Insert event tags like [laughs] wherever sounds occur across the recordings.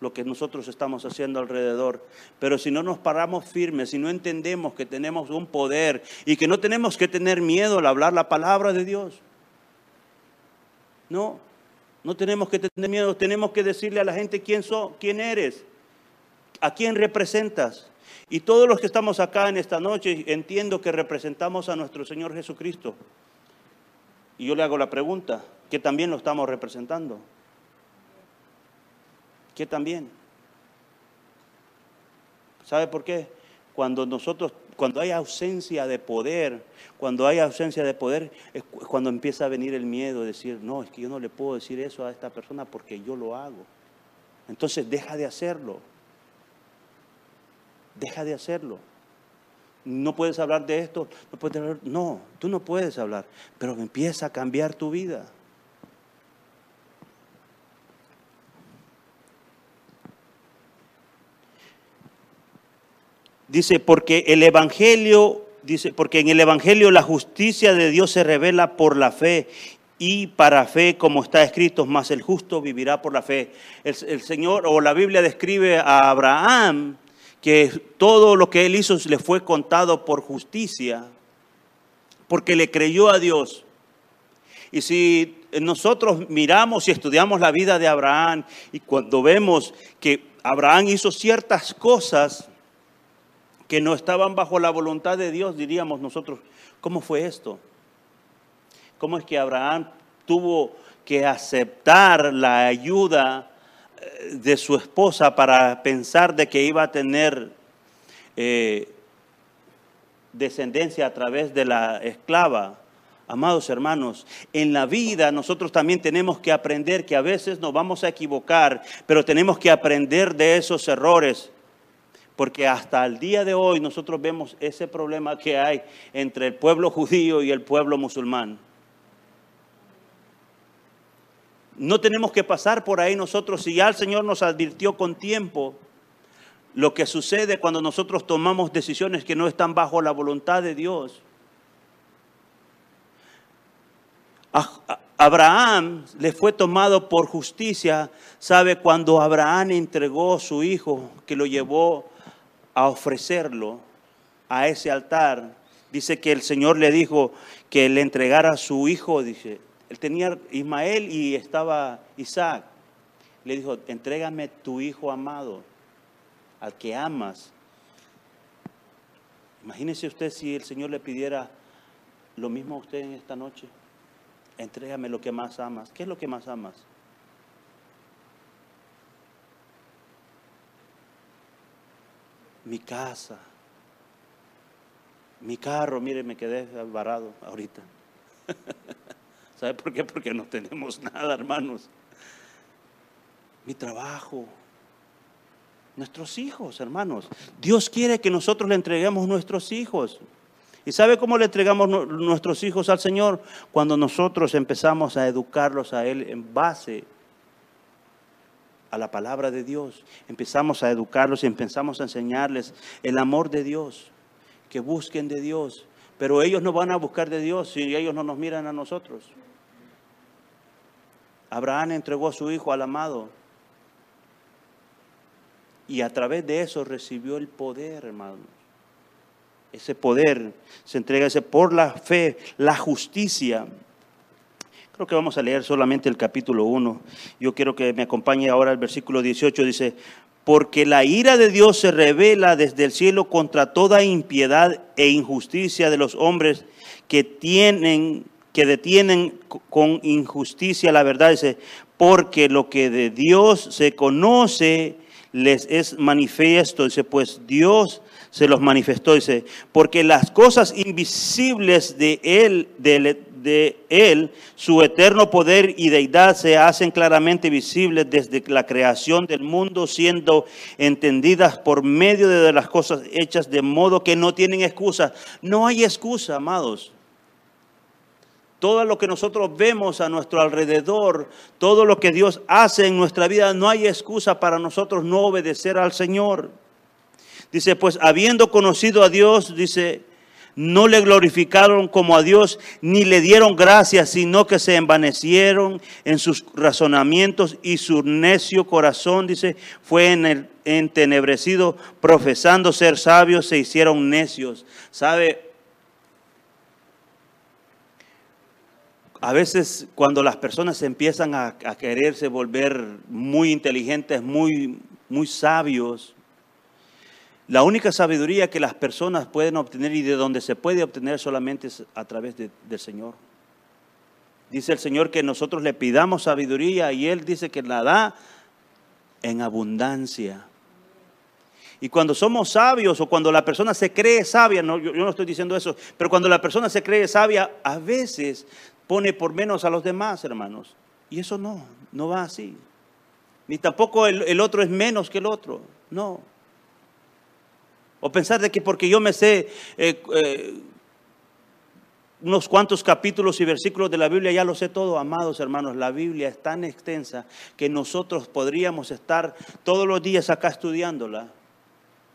lo que nosotros estamos haciendo alrededor. Pero si no nos paramos firmes, si no entendemos que tenemos un poder y que no tenemos que tener miedo al hablar la palabra de Dios. No, no tenemos que tener miedo, tenemos que decirle a la gente quién, so, quién eres, a quién representas. Y todos los que estamos acá en esta noche, entiendo que representamos a nuestro Señor Jesucristo. Y yo le hago la pregunta, que también lo estamos representando que también. ¿Sabe por qué? Cuando nosotros, cuando hay ausencia de poder, cuando hay ausencia de poder, es cuando empieza a venir el miedo de decir, no, es que yo no le puedo decir eso a esta persona porque yo lo hago. Entonces deja de hacerlo. Deja de hacerlo. No puedes hablar de esto, no puedes hablar, no, tú no puedes hablar, pero empieza a cambiar tu vida. Dice, porque el Evangelio, dice, porque en el Evangelio la justicia de Dios se revela por la fe y para fe, como está escrito, más el justo vivirá por la fe. El, el, Señor o la Biblia describe a Abraham que todo lo que él hizo le fue contado por justicia, porque le creyó a Dios. Y si nosotros miramos y estudiamos la vida de Abraham y cuando vemos que Abraham hizo ciertas cosas, que no estaban bajo la voluntad de Dios, diríamos nosotros, ¿cómo fue esto? ¿Cómo es que Abraham tuvo que aceptar la ayuda eh, de su esposa para pensar de que iba a tener eh, descendencia a través de la esclava? Amados hermanos, en la vida nosotros también tenemos que aprender que a veces nos vamos a equivocar, pero tenemos que aprender de esos errores porque hasta el día de hoy nosotros vemos ese problema que hay entre el pueblo judío y el pueblo musulmán. No tenemos que pasar por ahí nosotros, si ya el Señor nos advirtió con tiempo lo que sucede cuando nosotros tomamos decisiones que no están bajo la voluntad de Dios. Abraham le fue tomado por justicia, sabe, cuando Abraham entregó a su hijo, que lo llevó a ofrecerlo a ese altar, dice que el Señor le dijo que le entregara a su hijo, dice, él tenía Ismael y estaba Isaac. Le dijo, entrégame tu hijo amado, al que amas. Imagínese usted si el Señor le pidiera lo mismo a usted en esta noche. Entrégame lo que más amas. ¿Qué es lo que más amas? Mi casa, mi carro, mire, me quedé varado ahorita. [laughs] ¿Sabe por qué? Porque no tenemos nada, hermanos. Mi trabajo, nuestros hijos, hermanos. Dios quiere que nosotros le entreguemos nuestros hijos. ¿Y sabe cómo le entregamos nuestros hijos al Señor? Cuando nosotros empezamos a educarlos a Él en base a la palabra de Dios, empezamos a educarlos y empezamos a enseñarles el amor de Dios, que busquen de Dios, pero ellos no van a buscar de Dios si ellos no nos miran a nosotros. Abraham entregó a su hijo al amado y a través de eso recibió el poder, hermanos. Ese poder se entrega ese por la fe, la justicia. Creo que vamos a leer solamente el capítulo 1. Yo quiero que me acompañe ahora el versículo 18. Dice, porque la ira de Dios se revela desde el cielo contra toda impiedad e injusticia de los hombres que tienen que detienen con injusticia la verdad, dice, porque lo que de Dios se conoce les es manifiesto, dice, pues Dios se los manifestó, dice, porque las cosas invisibles de él, de, de Él, su eterno poder y deidad se hacen claramente visibles desde la creación del mundo, siendo entendidas por medio de las cosas hechas de modo que no tienen excusa. No hay excusa, amados. todo lo que nosotros vemos a nuestro alrededor, todo lo que Dios hace en nuestra vida, no hay excusa para nosotros no obedecer al Señor. Dice, pues habiendo conocido a Dios, dice, no le glorificaron como a Dios, ni le dieron gracias, sino que se envanecieron en sus razonamientos y su necio corazón, dice, fue en el entenebrecido, profesando ser sabios, se hicieron necios. ¿Sabe? A veces cuando las personas empiezan a, a quererse volver muy inteligentes, muy, muy sabios, la única sabiduría que las personas pueden obtener y de donde se puede obtener solamente es a través del Señor. Dice el Señor que nosotros le pidamos sabiduría y Él dice que la da en abundancia. Y cuando somos sabios o cuando la persona se cree sabia, no, yo, no estoy diciendo eso, pero cuando la persona se cree sabia, a veces pone por menos a los demás, hermanos. Y eso no, no va así. Ni tampoco el, el otro es menos que el otro. No. O pensar de que porque yo me sé eh, eh, unos cuantos capítulos y versículos de la Biblia, ya lo sé todo, amados hermanos. La Biblia es tan extensa que nosotros podríamos estar todos los días acá estudiándola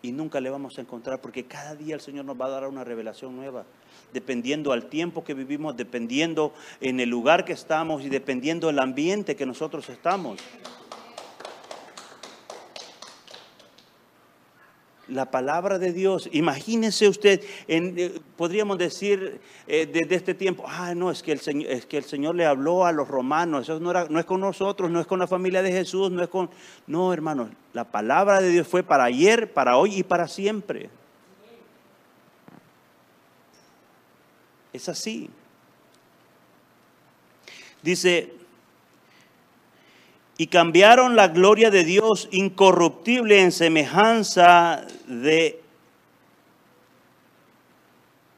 y nunca le vamos a encontrar porque cada día el Señor nos va a dar una revelación nueva, dependiendo al tiempo que vivimos, dependiendo en el lugar que estamos y dependiendo del ambiente que nosotros estamos. La palabra de Dios. Imagínese usted, eh, podríamos decir eh, desde este tiempo, ah, no, es que, el Señor, es que el Señor le habló a los romanos, eso no, no es con nosotros, no es con la familia de Jesús, no es con... No, hermanos, la palabra de Dios fue para ayer, para hoy y para siempre. Es así. Dice, y cambiaron la gloria de Dios incorruptible en semejanza de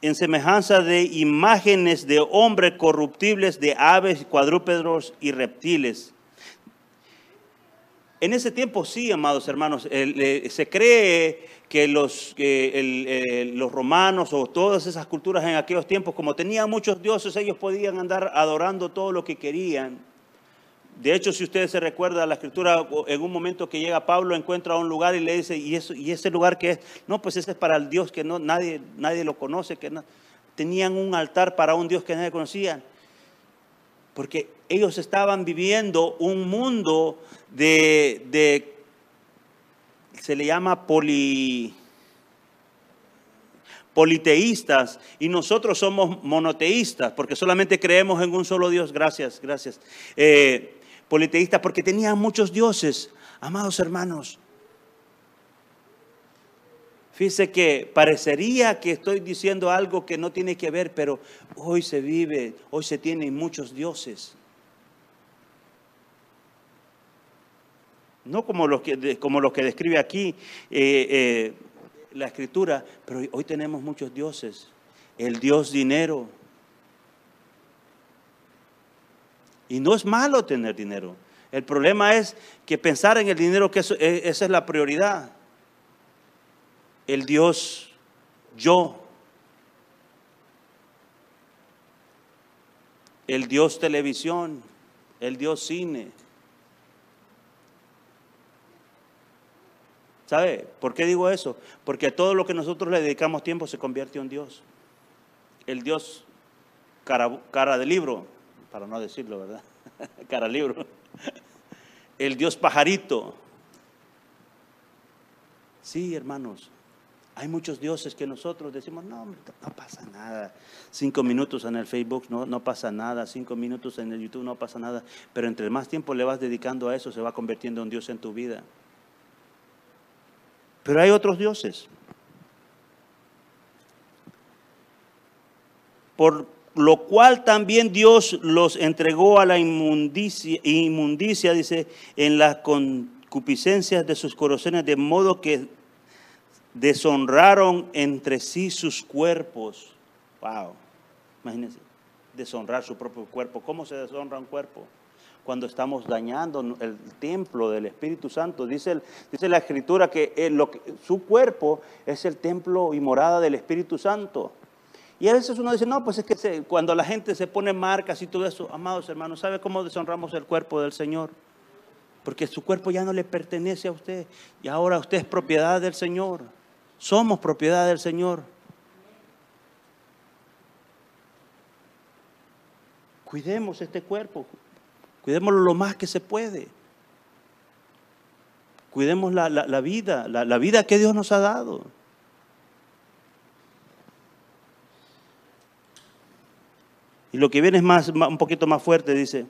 en semejanza de imágenes de hombres corruptibles, de aves, cuadrúpedos y reptiles. En ese tiempo sí, amados hermanos, se cree que los, los romanos o todas esas culturas en aquellos tiempos, como tenían muchos dioses, ellos podían andar adorando todo lo que querían. De hecho, si ustedes se recuerdan la escritura, en un momento que llega Pablo, encuentra un lugar y le dice, ¿y, ese lugar que es? No, pues ese es para el Dios que no, nadie, nadie lo conoce, que no, tenían un altar para un Dios que nadie conocía. Porque ellos estaban viviendo un mundo de, de se le llama poli, politeístas y nosotros somos monoteístas porque solamente creemos en un solo Dios. Gracias, gracias. Eh, politeístas porque tenían muchos dioses. Amados hermanos, fíjese que parecería que estoy diciendo algo que no tiene que ver, pero hoy se vive, hoy se tienen muchos dioses. No como los que, como los que describe aquí eh, eh, la escritura, pero hoy tenemos muchos dioses. El dios dinero, Y no es malo tener dinero. El problema es que pensar en el dinero, que e, esa es la prioridad. El Dios yo. El Dios televisión. El Dios cine. ¿Sabe por qué digo eso? Porque todo lo que nosotros le dedicamos tiempo se convierte en Dios. El Dios cara de libro, para no decirlo, ¿verdad? [laughs] Cara libro. El Dios pajarito. Sí, hermanos, hay muchos dioses que nosotros decimos, no, no pasa nada. Cinco minutos en el Facebook no, no pasa nada, cinco minutos en el YouTube no pasa nada. Pero entre más tiempo le vas dedicando a eso, se va convirtiendo en Dios en tu vida. Pero hay otros dioses. Por lo cual también Dios los entregó a la inmundicia, dice, en las concupiscencias de sus corazones, de modo que deshonraron entre sí sus cuerpos. Wow, imagínense, deshonrar su propio cuerpo. ¿Cómo se deshonra un cuerpo? Cuando estamos dañando el templo del Espíritu Santo. Dice, dice la Escritura que, lo que su cuerpo es el templo y morada del Espíritu Santo. Y a veces uno dice, no, pues es que cuando la gente se pone marcas y todo eso, amados hermanos, ¿sabe cómo deshonramos el cuerpo del Señor? Porque su cuerpo ya no le pertenece a usted y ahora usted es propiedad del Señor. Somos propiedad del Señor. Cuidemos este cuerpo, cuidémoslo lo más que se puede. Cuidemos la, vida, la vida que Dios nos ha dado. Lo que viene es más, un poquito más fuerte, dice.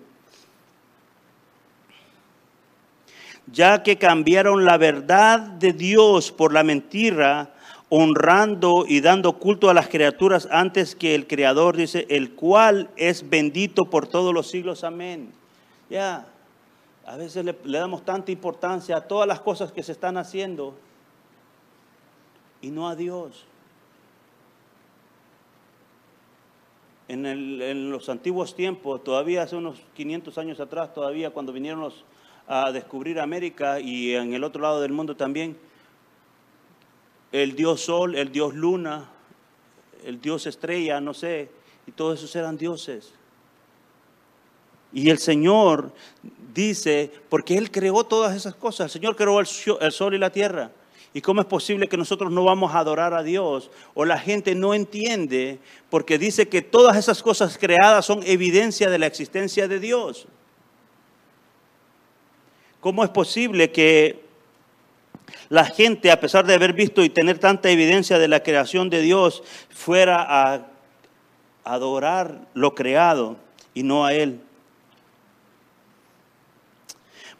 Ya que cambiaron la verdad de Dios por la mentira, honrando y dando culto a las criaturas antes que el Creador, dice, el cual es bendito por todos los siglos. Amén. Ya, a veces le, le damos tanta importancia a todas las cosas que se están haciendo y no a Dios. En, los antiguos tiempos, todavía hace unos 500 años atrás, todavía cuando vinieron a descubrir América y en el otro lado del mundo también, el dios sol, el dios luna, el dios estrella, no sé, y todos esos eran dioses. Y el Señor dice, porque Él creó todas esas cosas, el Señor creó el sol y la tierra. ¿Y cómo es posible que nosotros no vamos a adorar a Dios? O la gente no entiende porque dice que todas esas cosas creadas son evidencia de la existencia de Dios. ¿Cómo es posible que la gente, a pesar de haber visto y tener tanta evidencia de la creación de Dios, fuera a adorar lo creado y no a Él?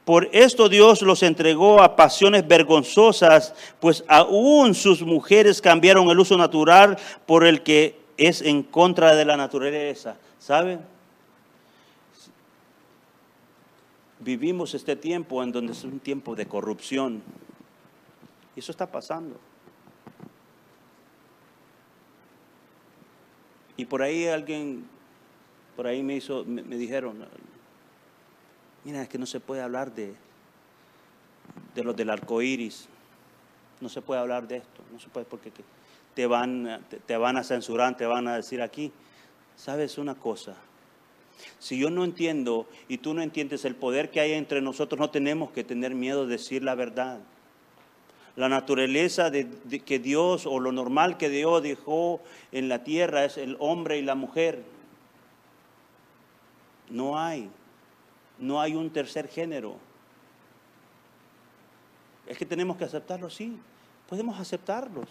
Por esto Dios los entregó a pasiones vergonzosas, pues aún sus mujeres cambiaron el uso natural por el que es en contra de la naturaleza. ¿Saben? Vivimos este tiempo en donde es un tiempo de corrupción. Eso está pasando. Y por ahí alguien, por ahí me hizo, me, me dijeron, Mira, es que no se puede hablar de, de los del arco iris. No se puede hablar de esto. No se puede porque te van, te van a censurar, te van a decir aquí. ¿Sabes una cosa? Si yo no entiendo y tú no entiendes el poder que hay entre nosotros, no tenemos que tener miedo de decir la verdad. La naturaleza de, que Dios o lo normal que Dios dejó en la tierra es el hombre y la mujer. No hay no hay un tercer género. Es que tenemos que aceptarlos, sí, podemos aceptarlos,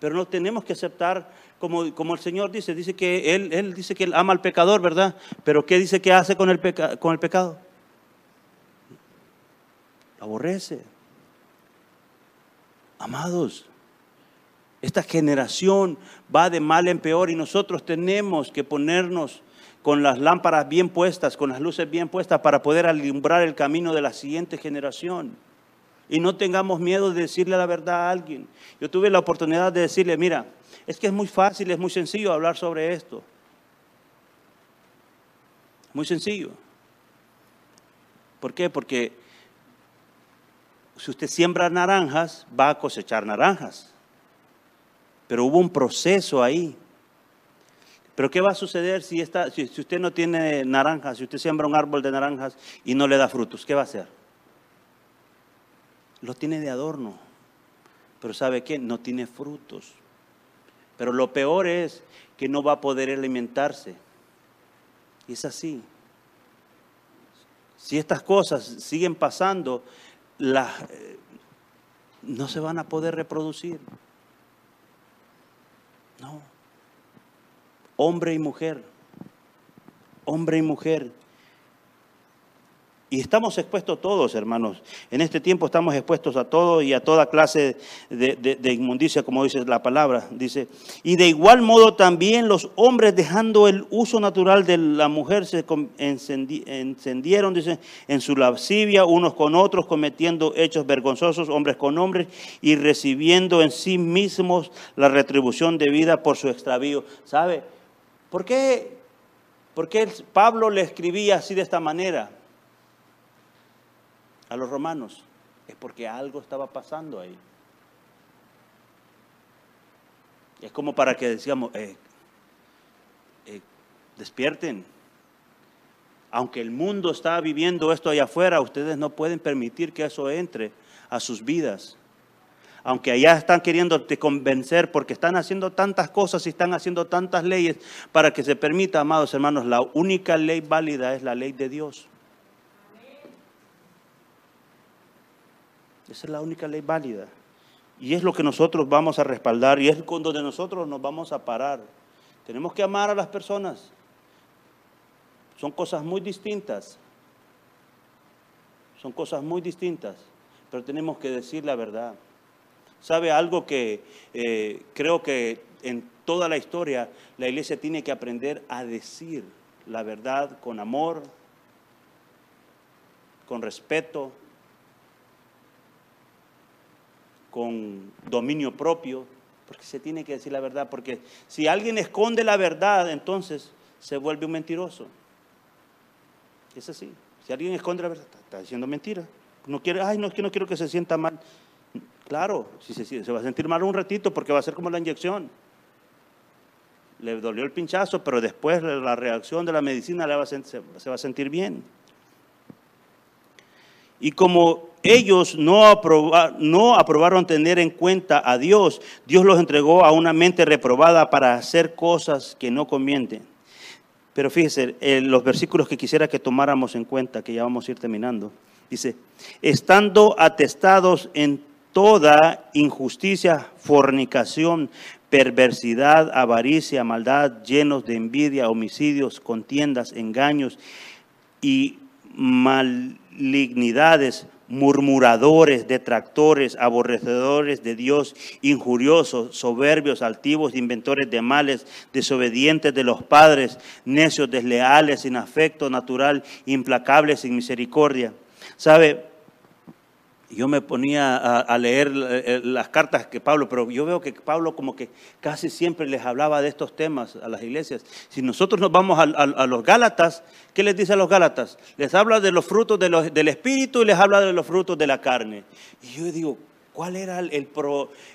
pero no tenemos que aceptar como, como el Señor dice, dice que él, él, dice que Él ama al pecador, ¿verdad? Pero ¿qué dice que hace con el, con el pecado? aborrece. Amados, esta generación va de mal en peor y nosotros tenemos que ponernos con las lámparas bien puestas, con las luces bien puestas para poder alumbrar el camino de la siguiente generación. Y no tengamos miedo de decirle la verdad a alguien. Yo tuve la oportunidad de decirle, mira, es que es muy fácil, es muy sencillo hablar sobre esto. Muy sencillo. ¿Por qué? Porque si usted siembra naranjas, va a cosechar naranjas. Pero hubo un proceso ahí. Pero ¿qué va a suceder si, si, usted no tiene naranjas, si usted siembra un árbol de naranjas y no le da frutos? ¿Qué va a hacer? Lo tiene de adorno. Pero ¿sabe qué? No tiene frutos. Pero lo peor es que no va a poder alimentarse. Y es así. Si estas cosas siguen pasando, eh, no se van a poder reproducir. No hombre y mujer, hombre y mujer. Y estamos expuestos todos, hermanos. En este tiempo estamos expuestos a todo y a toda clase de, inmundicia, como dice la palabra. Dice, y de igual modo también los hombres, dejando el uso natural de la mujer, se encendieron, dice, en su lascivia, unos con otros, cometiendo hechos vergonzosos, hombres con hombres, y recibiendo en sí mismos la retribución de vida por su extravío. ¿Sabe? ¿Por qué, Pablo le escribía así de esta manera a los romanos? Es porque algo estaba pasando ahí. Es como para que decíamos, eh, Despierten. Aunque el mundo está viviendo esto allá afuera, ustedes no pueden permitir que eso entre a sus vidas. Aunque allá están queriendo convencer porque están haciendo tantas cosas y están haciendo tantas leyes para que se permita, amados hermanos, la única ley válida es la ley de Dios. Esa es la única ley válida. Y es lo que nosotros vamos a respaldar y es donde nosotros nos vamos a parar. Tenemos que amar a las personas. Son cosas muy distintas. Son cosas muy distintas, pero tenemos que decir la verdad. ¿Sabe algo que eh, creo que en toda la historia la iglesia tiene que aprender a decir la verdad con amor, con respeto, con dominio propio, porque se tiene que decir la verdad, porque si alguien esconde la verdad, entonces se vuelve un mentiroso. Es así. Si alguien esconde la verdad, está diciendo mentira. No quiere, ay, no que no quiero que se sienta mal. Claro, si se, va a sentir mal un ratito porque va a ser como la inyección. Le dolió el pinchazo, pero después la reacción de la medicina le va se, se va a sentir bien. Y como ellos no, aprobaron tener en cuenta a Dios, Dios los entregó a una mente reprobada para hacer cosas que no convienen. Pero fíjese, los versículos que quisiera que tomáramos en cuenta, que ya vamos a ir terminando, dice, estando atestados en toda injusticia, fornicación, perversidad, avaricia, maldad, llenos de envidia, homicidios, contiendas, engaños y malignidades, murmuradores, detractores, aborrecedores de Dios, injuriosos, soberbios, altivos, inventores de males, desobedientes de los padres, necios, desleales, sin afecto natural, implacables, sin misericordia. ¿Sabe? Yo me ponía a, leer eh, las cartas que Pablo, pero yo veo que Pablo como que casi siempre les hablaba de estos temas a las iglesias. Si nosotros nos vamos a, los Gálatas, ¿qué les dice a los Gálatas? Les habla de los frutos del Espíritu y les habla de los frutos de la carne. Y yo digo, ¿cuál era el,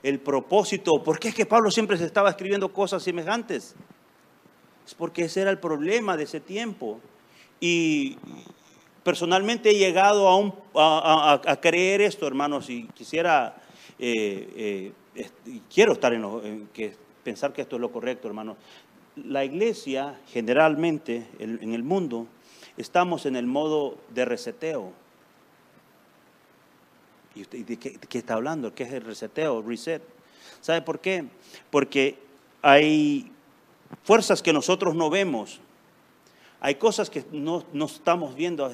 el propósito? ¿Por qué es que Pablo siempre se estaba escribiendo cosas semejantes? Es porque ese era el problema de ese tiempo. Y, Personalmente he llegado a, a, creer esto, hermanos, y quisiera, eh, eh, quiero estar en, que, pensar que esto es lo correcto, hermanos. La iglesia, generalmente, en, el mundo, estamos en el modo de reseteo. ¿Y usted de qué, de qué está hablando? ¿Qué es el reseteo, reset? ¿Sabe por qué? Porque hay fuerzas que nosotros no vemos, hay cosas que no, estamos viendo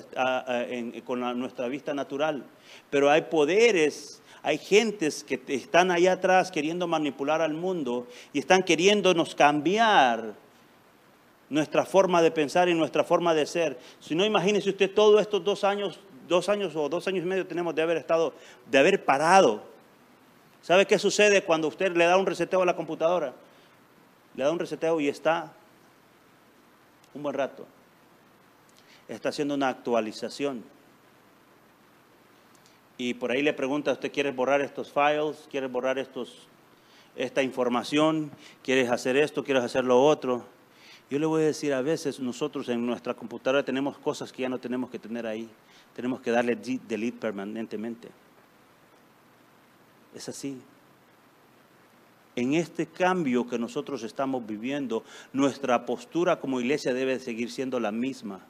con nuestra vista natural, pero hay poderes, hay gentes que están allá atrás queriendo manipular al mundo y están queriéndonos cambiar nuestra forma de pensar y nuestra forma de ser. Si no, imagínese usted todos estos dos años, dos años o dos años y medio tenemos de haber estado, de haber parado. ¿Sabe qué sucede cuando usted le da un reseteo a la computadora? Le da un reseteo y está un buen rato está haciendo una actualización. Y por ahí le pregunta, ¿usted quiere borrar estos files? ¿Quiere borrar estos, esta información? ¿Quieres hacer esto? ¿Quieres hacer lo otro? Yo le voy a decir, a veces nosotros en nuestra computadora tenemos cosas que ya no tenemos que tener ahí. Tenemos que darle delete permanentemente. Es así. En este cambio que nosotros estamos viviendo, nuestra postura como iglesia debe seguir siendo la misma.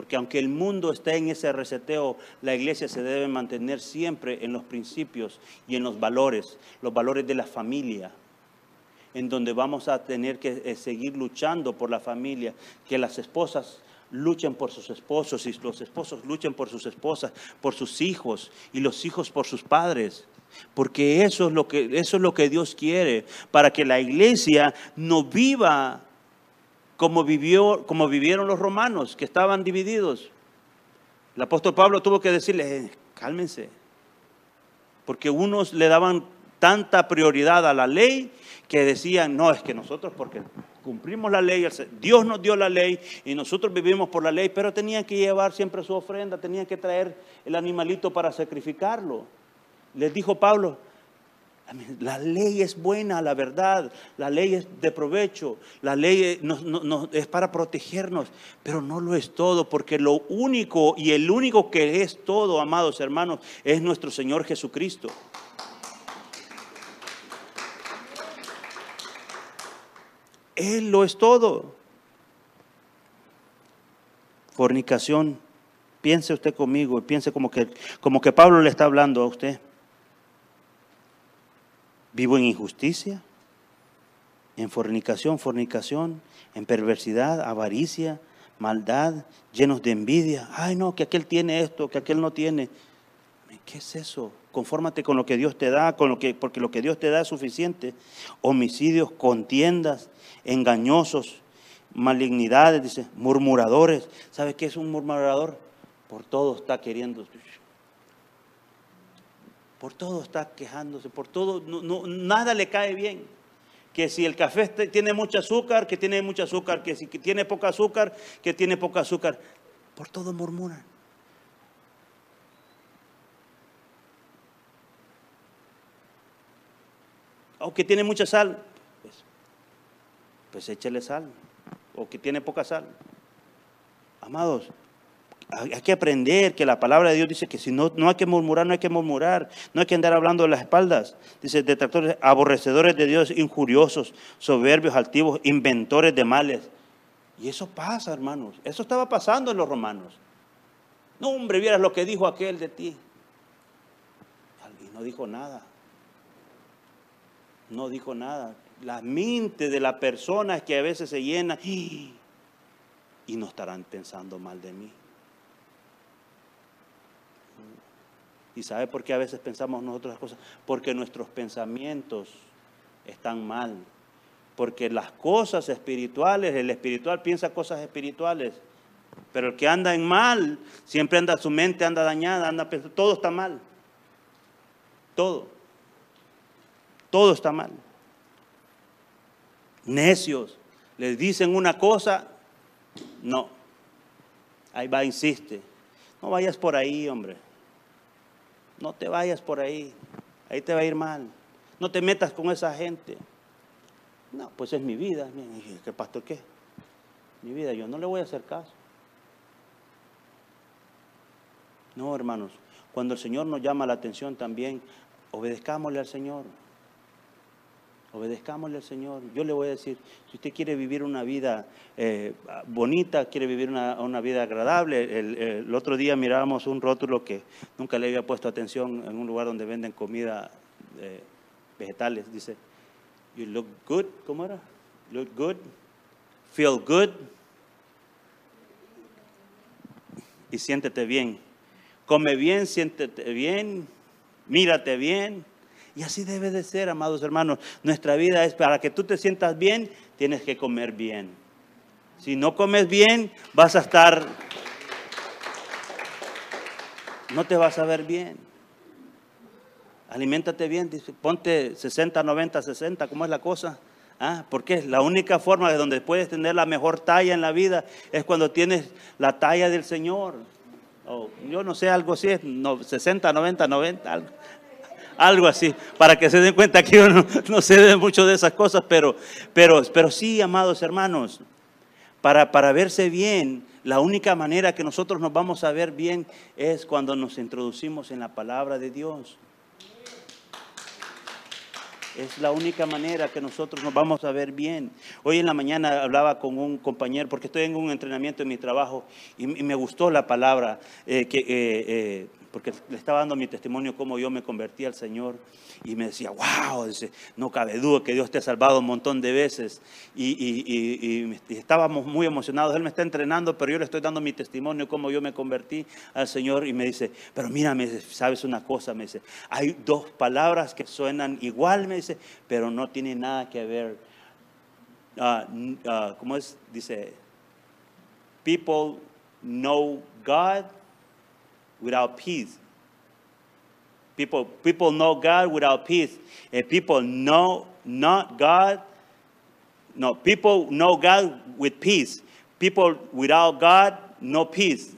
Porque aunque el mundo esté en ese reseteo, la iglesia se debe mantener siempre en los principios y en los valores, los valores de la familia, en donde vamos a tener que eh, seguir luchando por la familia, que las esposas luchen por sus esposos y los esposos luchen por sus esposas, por sus hijos y los hijos por sus padres. Porque eso es lo que, eso es lo que Dios quiere, para que la iglesia no viva como, vivió, vivieron los romanos, que estaban divididos. El apóstol Pablo tuvo que decirles, eh, cálmense, porque unos le daban tanta prioridad a la ley que decían, no, es que nosotros porque cumplimos la ley, Dios nos dio la ley y nosotros vivimos por la ley, pero tenían que llevar siempre su ofrenda, tenían que traer el animalito para sacrificarlo. Les dijo Pablo, La ley es buena, la verdad. La ley es de provecho. La ley es para protegernos, pero no lo es todo, porque lo único y el único que es todo, amados hermanos, es nuestro Señor Jesucristo. Él lo es todo. Fornicación. Piense usted conmigo, piense como que, como que Pablo le está hablando a usted. Vivo en injusticia, en fornicación, fornicación, en perversidad, avaricia, maldad, llenos de envidia. Ay, no, que aquel tiene esto, que aquel no tiene. ¿Qué es eso? Confórmate con lo que Dios te da, con lo que, porque lo que Dios te da es suficiente. Homicidios, contiendas, engañosos, malignidades, dice, murmuradores. ¿Sabe qué es un murmurador? Por todo está queriendo por todo está quejándose, por todo, no, nada le cae bien. Que si el café tiene mucho azúcar, que tiene mucho azúcar, que si tiene poco azúcar, que tiene poco azúcar. Por todo murmuran. O que tiene mucha sal, pues, pues échale sal. O que tiene poca sal. Amados, hay que aprender que la palabra de Dios dice que si no, no hay que murmurar, no hay que murmurar, no hay que andar hablando de las espaldas. Dice, detractores, aborrecedores de Dios, injuriosos, soberbios, altivos, inventores de males. Y eso pasa, hermanos. Eso estaba pasando en los romanos. No, hombre, vieras lo que dijo aquel de ti. Y no dijo nada. No dijo nada. La mente de la persona es que a veces se llena y no estarán pensando mal de mí. ¿Y sabe por qué a veces pensamos nosotros las cosas? Porque nuestros pensamientos están mal. Porque las cosas espirituales, el espiritual piensa cosas espirituales. Pero el que anda en mal, siempre anda, su mente anda dañada, anda todo está mal. Todo. Todo está mal. Necios. Les dicen una cosa, no. Ahí va, insiste. No vayas por ahí, hombre. No te vayas por ahí, ahí te va a ir mal. No te metas con esa gente. No, pues es mi vida. ¿Qué qué? Mi vida, yo no le voy a hacer caso. No, hermanos, cuando el Señor nos llama la atención también, obedezcámosle al Señor. Obedezcámosle al Señor. Yo le voy a decir, si usted quiere vivir una vida eh, bonita, quiere vivir una, vida agradable, el, otro día mirábamos un rótulo que nunca le había puesto atención en un lugar donde venden comida eh, vegetales. Dice, you look good, ¿cómo era? Look good, feel good y siéntete bien. Come bien, siéntete bien, mírate bien y así debe de ser, amados hermanos. Nuestra vida es para que tú te sientas bien, tienes que comer bien. Si no comes bien, vas a estar, no te vas a ver bien. Aliméntate bien, ponte 60, 90, 60, ¿cómo es la cosa? ¿Ah? Porque la única forma de donde puedes tener la mejor talla en la vida es cuando tienes la talla del Señor. yo no sé, algo así es, 60, 90, 90, algo algo así, para que se den cuenta que yo no, sé de mucho de esas cosas, pero, pero, pero sí, amados hermanos, para, para verse bien, la única manera que nosotros nos vamos a ver bien es cuando nos introducimos en la palabra de Dios. Es la única manera que nosotros nos vamos a ver bien. Hoy en la mañana hablaba con un compañero, porque estoy en un entrenamiento en mi trabajo, y, me gustó la palabra eh, que... Eh, eh, porque le estaba dando mi testimonio cómo yo me convertí al Señor y me decía, wow, no cabe duda que Dios te ha salvado un montón de veces y, estábamos muy emocionados, Él me está entrenando, pero yo le estoy dando mi testimonio cómo yo me convertí al Señor y me dice, pero mira, me sabes una cosa, me dice, hay dos palabras que suenan igual, me dice, pero no tienen nada que ver. Uh, ¿Cómo es? Dice, people know God without peace. People, people know God without peace. And people know not God. No, people know God with peace. People without God, no peace.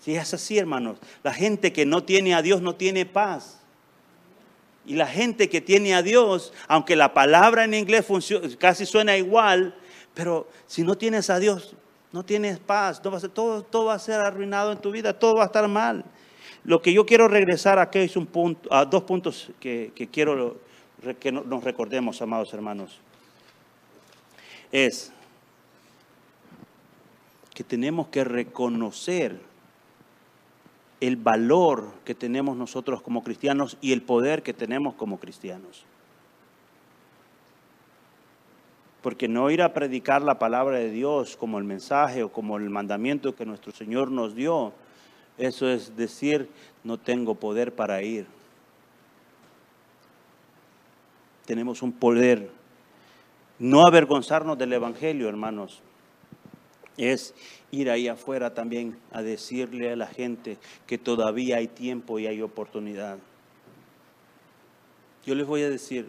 Si es así, hermanos. La gente que no tiene a Dios no tiene paz. Y la gente que tiene a Dios, aunque la palabra en inglés casi suena igual, pero si no tienes a Dios, no tienes paz, todo, todo va a ser arruinado en tu vida, todo va a estar mal. Lo que yo quiero regresar aquí es un punto, a dos puntos que quiero que nos recordemos, amados hermanos. Es que tenemos que reconocer el valor que tenemos nosotros como cristianos y el poder que tenemos como cristianos. Porque no ir a predicar la palabra de Dios como el mensaje o como el mandamiento que nuestro Señor nos dio, eso es decir, no tengo poder para ir. Tenemos un poder. No avergonzarnos del Evangelio, hermanos es ir ahí afuera también a decirle a la gente que todavía hay tiempo y hay oportunidad. Yo les voy a decir,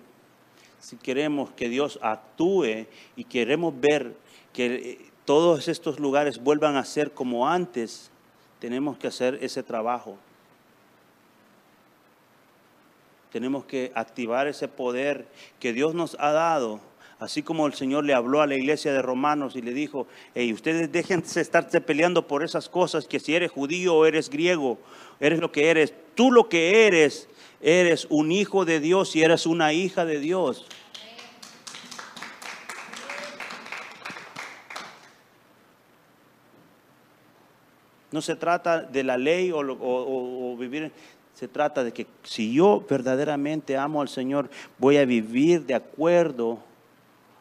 si queremos que Dios actúe y queremos ver que eh, todos estos lugares vuelvan a ser como antes, tenemos que hacer ese trabajo. Tenemos que activar ese poder que Dios nos ha dado Así como el Señor le habló a la iglesia de Romanos y le dijo, hey, ustedes déjense estarse peleando por esas cosas, que si eres judío o eres griego, eres lo que eres. Tú lo que eres, eres un hijo de Dios y eres una hija de Dios. No se trata de la ley o, o, vivir, se trata de que si yo verdaderamente amo al Señor, voy a vivir de acuerdo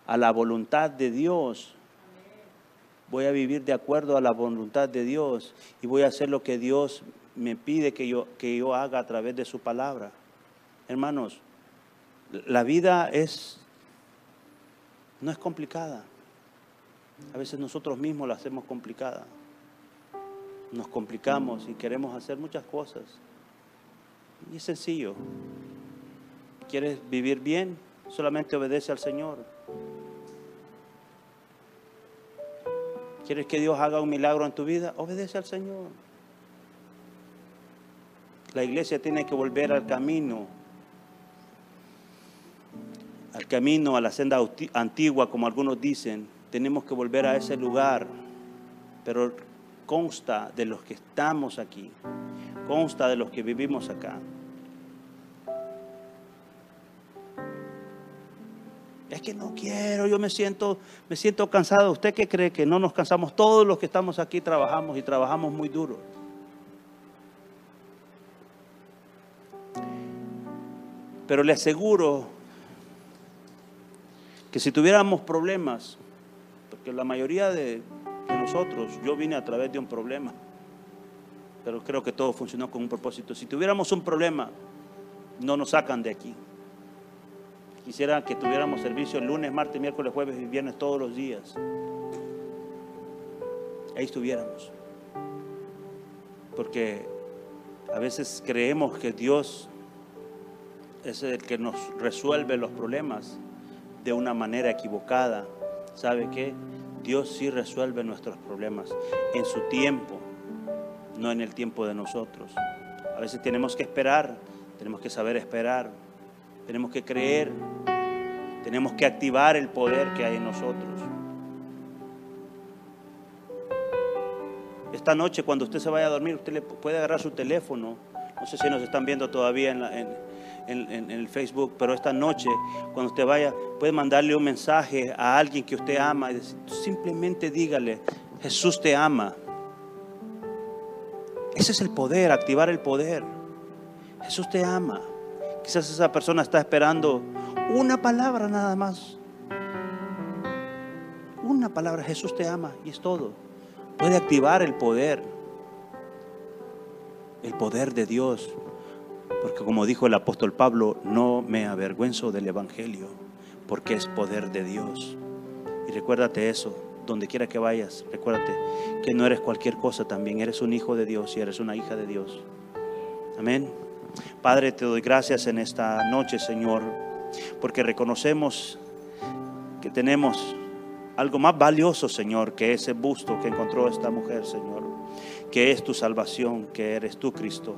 a la voluntad de Dios. Voy a vivir de acuerdo a la voluntad de Dios y voy a hacer lo que Dios me pide que yo, que yo haga a través de su palabra. Hermanos, la vida es no es complicada. A veces nosotros mismos la hacemos complicada. Nos complicamos y queremos hacer muchas cosas. Y es sencillo. ¿Quieres vivir bien? Solamente obedece al Señor. ¿Quieres que Dios haga un milagro en tu vida? Obedece al Señor. La iglesia tiene que volver al camino, al camino, a la senda antigua, como algunos dicen. Tenemos que volver a ese lugar, pero consta de los que estamos aquí, consta de los que vivimos acá. Que no quiero, yo me siento, me siento cansado. ¿Usted qué cree que no nos cansamos? Todos los que estamos aquí trabajamos y trabajamos muy duro. Pero le aseguro que si tuviéramos problemas, porque la mayoría de, de nosotros, yo vine a través de un problema, pero creo que todo funcionó con un propósito. Si tuviéramos un problema, no nos sacan de aquí. Quisiera que tuviéramos servicio el lunes, martes, miércoles, jueves y viernes todos los días. Ahí estuviéramos. Porque a veces creemos que Dios es el que nos resuelve los problemas de una manera equivocada. ¿Sabe qué? Dios sí resuelve nuestros problemas en su tiempo, no en el tiempo de nosotros. A veces tenemos que esperar, tenemos que saber esperar. Tenemos que creer. Tenemos que activar el poder que hay en nosotros. Esta noche, cuando usted se vaya a dormir, usted le puede agarrar su teléfono. No sé si nos están viendo todavía en, el Facebook, pero esta noche, cuando usted vaya, puede mandarle un mensaje a alguien que usted ama y simplemente dígale, Jesús te ama. Ese es el poder, activar el poder. Jesús te ama. Quizás esa persona está esperando una palabra nada más. Una palabra, Jesús te ama y es todo. Puede activar el poder, el poder de Dios. Porque como dijo el apóstol Pablo, no me avergüenzo del Evangelio, porque es poder de Dios. Y recuérdate eso, donde quiera que vayas, recuérdate que no eres cualquier cosa también, eres un hijo de Dios y eres una hija de Dios. Amén. Padre, te doy gracias en esta noche, Señor, porque reconocemos que tenemos algo más valioso, Señor, que ese busto que encontró esta mujer, Señor, que es tu salvación, que eres tú, Cristo.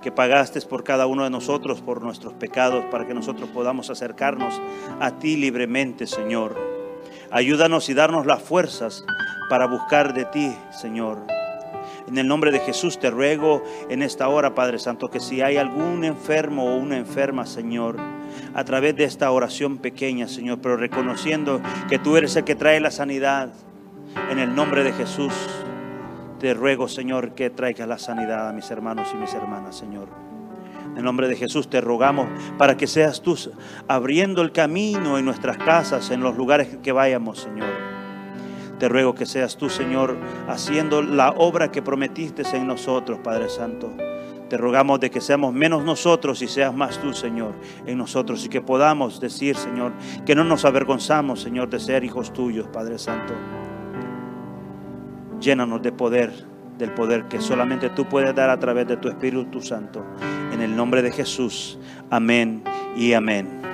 que pagaste por cada uno de nosotros, por nuestros pecados, para que nosotros podamos acercarnos a ti libremente, Señor. Ayúdanos y darnos las fuerzas para buscar de ti, Señor. En el nombre de Jesús te ruego en esta hora, Padre Santo, que si hay algún enfermo o una enferma, Señor, a través de esta oración pequeña, Señor, pero reconociendo que tú eres el que trae la sanidad, en el nombre de Jesús, te ruego, Señor, que traigas la sanidad a mis hermanos y mis hermanas, Señor. En el nombre de Jesús te rogamos para que seas tú abriendo el camino en nuestras casas, en los lugares que vayamos, Señor. Te ruego que seas tú, Señor, haciendo la obra que prometiste en nosotros, Padre Santo. Te rogamos de que seamos menos nosotros y seas más tú, Señor, en nosotros y que podamos decir, Señor, que no nos avergonzamos, Señor, de ser hijos tuyos, Padre Santo. Llénanos de poder, del poder que solamente tú puedes dar a través de tu Espíritu Santo. En el nombre de Jesús. Amén y amén.